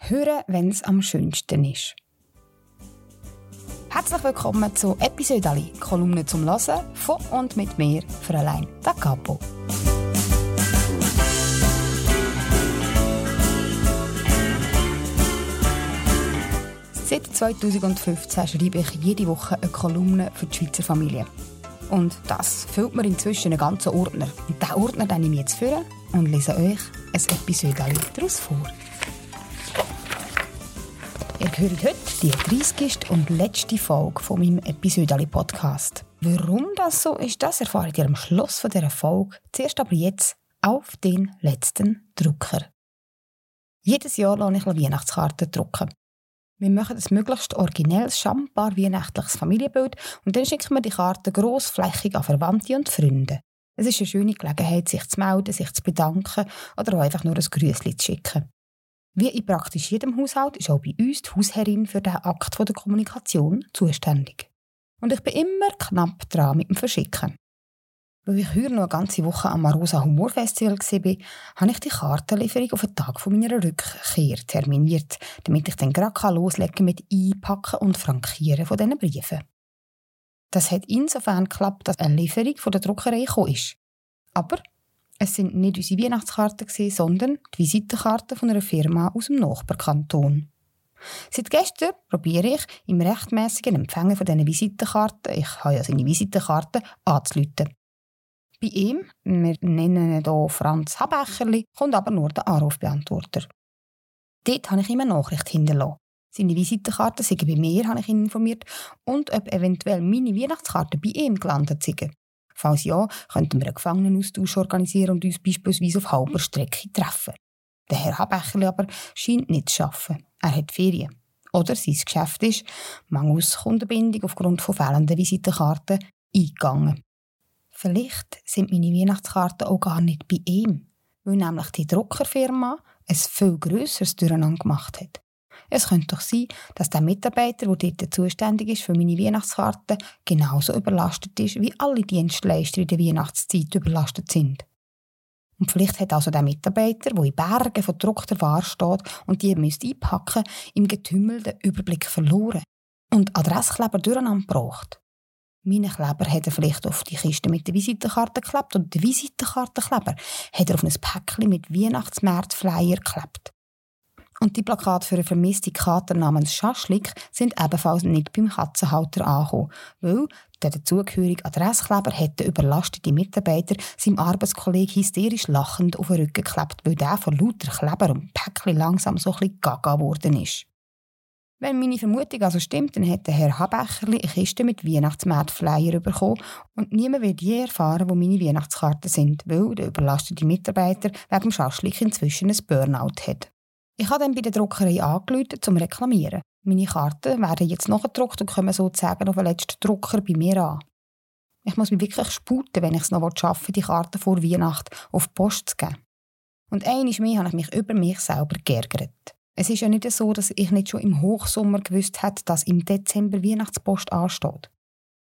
Hören, wenn es am schönsten ist. Herzlich willkommen zu Episode Ali, Kolumne zum Hören von und mit mir, Fräulein Da Capo. Seit 2015 schreibe ich jede Woche eine Kolumne für die Schweizer Familie. Und das füllt mir inzwischen einen ganzen Ordner. Und diesen Ordner nehme ich jetzt vor und lese euch ein Episode daraus vor. Ihr hört heute die 30. und letzte Folge von meinem Episode Podcast. Warum das so ist, das erfahrt ihr am Schluss von dieser Folge. Zuerst aber jetzt auf den letzten Drucker. Jedes Jahr lasse ich Weihnachtskarten drucken. Wir machen ein möglichst originelles, schambar weihnachtliches Familienbild und dann schicken wir die Karten grossflächig an Verwandte und Freunde. Es ist eine schöne Gelegenheit, sich zu melden, sich zu bedanken oder auch einfach nur ein Grüßli zu schicken. Wie in praktisch jedem Haushalt ist auch bei uns die Hausherrin für den Akt der Kommunikation zuständig. Und ich bin immer knapp dran mit dem Verschicken. Weil ich heute noch eine ganze Woche am Marosa Humorfestival war, habe ich die Kartenlieferung auf den Tag meiner Rückkehr terminiert, damit ich dann gerade loslegen mit Einpacken und Frankieren von diesen Briefen. Das hat insofern geklappt, dass eine Lieferung von der Druckerei gekommen ist. Aber es sind nicht unsere Weihnachtskarten, sondern die Visitenkarten von einer Firma aus dem Nachbarkanton. Seit gestern probiere ich, im rechtmäßigen Empfänger von diesen Visitenkarten, ich habe ja seine Visitenkarten, anzuleiten. Bei ihm, wir nennen ihn hier Franz Habecherli, kommt aber nur der Anrufbeantworter. Dort habe ich ihm eine Nachricht hinterlassen. Seine Visitenkarten sind bei mir, habe ich ihn informiert, und ob eventuell meine Weihnachtskarten bei ihm gelandet sind. Falls ja, könnten wir einen Gefangenenaustausch organisieren und uns beispielsweise auf halber Strecke treffen. Der Herr Habecherli aber scheint nicht zu arbeiten. Er hat Ferien. Oder sein Geschäft ist, mangels Kundenbindung aufgrund von fehlenden Visitenkarten, eingegangen. Vielleicht sind meine Weihnachtskarten auch gar nicht bei ihm, weil nämlich die Druckerfirma ein viel grösseres Durcheinander gemacht hat. Es könnte doch sein, dass der Mitarbeiter, der dort zuständig ist für meine Weihnachtskarten, genauso überlastet ist, wie alle Dienstleister in der Weihnachtszeit überlastet sind. Und vielleicht hat also der Mitarbeiter, der in Bergen von gedruckter Ware steht und die müsste einpacken, im Getümmel den Überblick verloren und Adresskleber durcheinander gebracht. Meine Kleber hat er vielleicht auf die Kiste mit der Visitenkarte geklebt und der Visitenkartenkleber hat er auf ein Päckchen mit Weihnachtsmärz-Flyer geklebt. Und die Plakate für eine vermisste Kater namens Schaschlik sind ebenfalls nicht beim Katzenhalter angekommen, weil der dazugehörige Adresskleber hätte überlastete Mitarbeiter seinem Arbeitskollegen hysterisch lachend auf den Rücken geklebt, weil der von lauter Kleber und Päckchen langsam so ein bisschen gaga geworden ist. Wenn meine Vermutung also stimmt, dann hätte Herr Habecherli eine Kiste mit Weihnachtsmarkt-Flyer bekommen und niemand wird je erfahren, wo meine Weihnachtskarten sind, weil der überlastete Mitarbeiter wegen dem Schaschlik inzwischen ein Burnout hat. Ich habe dann bei der Druckerei angerufen, um zu reklamieren. Meine Karten werden jetzt nachgedruckt und kommen sozusagen auf den letzten Drucker bei mir an. Ich muss mich wirklich sputen, wenn ich es noch schaffen die Karten vor Weihnachten auf die Post zu geben. Und einmal mehr habe ich mich über mich selber geärgert. Es ist ja nicht so, dass ich nicht schon im Hochsommer gewusst hätte, dass im Dezember Weihnachtspost ansteht.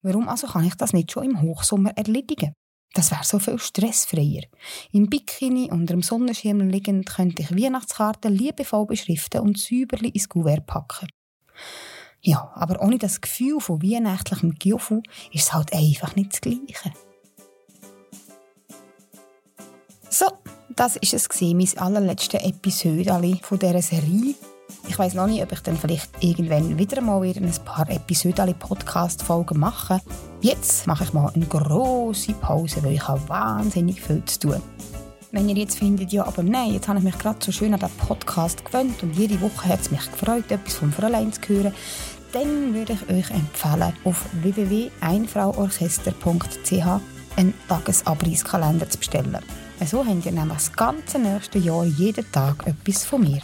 Warum also kann ich das nicht schon im Hochsommer erledigen? Das wäre so viel stressfreier. Im Bikini unter dem Sonnenschirm liegend könnte ich Weihnachtskarten liebevoll beschriften und säuberlich ins Kuvert packen. Ja, aber ohne das Gefühl von weihnachtlichem Gefühl ist es halt einfach nicht das Gleiche. So, das ist es gewesen, mein allerletzte Episode von dieser Serie. Ich weiß noch nicht, ob ich dann vielleicht irgendwann wieder mal wieder ein paar Episoden Podcast-Folgen mache. Jetzt mache ich mal eine große Pause, weil ich habe wahnsinnig viel zu tun. Wenn ihr jetzt findet, ja, aber nein, jetzt habe ich mich gerade so schön an den Podcast gewöhnt und jede Woche hat es mich gefreut, etwas von Fräulein zu hören, dann würde ich euch empfehlen, auf www.einfrauorchester.ch einen Tagesabreisskalender zu bestellen. So habt ihr nämlich das ganze nächste Jahr jeden Tag etwas von mir.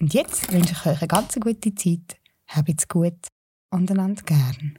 Und jetzt wünsche ich euch eine ganz gute Zeit. Habt's gut und einander gern.